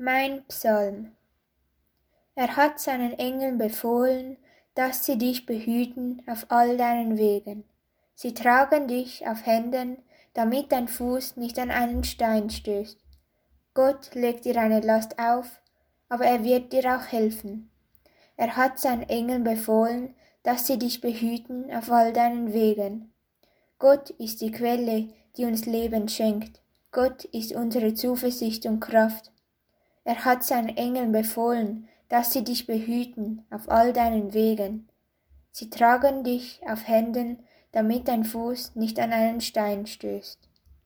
Mein Psalm. Er hat seinen Engeln befohlen, dass sie dich behüten auf all deinen Wegen. Sie tragen dich auf Händen, damit dein Fuß nicht an einen Stein stößt. Gott legt dir eine Last auf, aber er wird dir auch helfen. Er hat seinen Engeln befohlen, dass sie dich behüten auf all deinen Wegen. Gott ist die Quelle, die uns Leben schenkt. Gott ist unsere Zuversicht und Kraft. Er hat seinen Engeln befohlen, dass sie dich behüten auf all deinen Wegen. Sie tragen dich auf Händen, damit dein Fuß nicht an einen Stein stößt.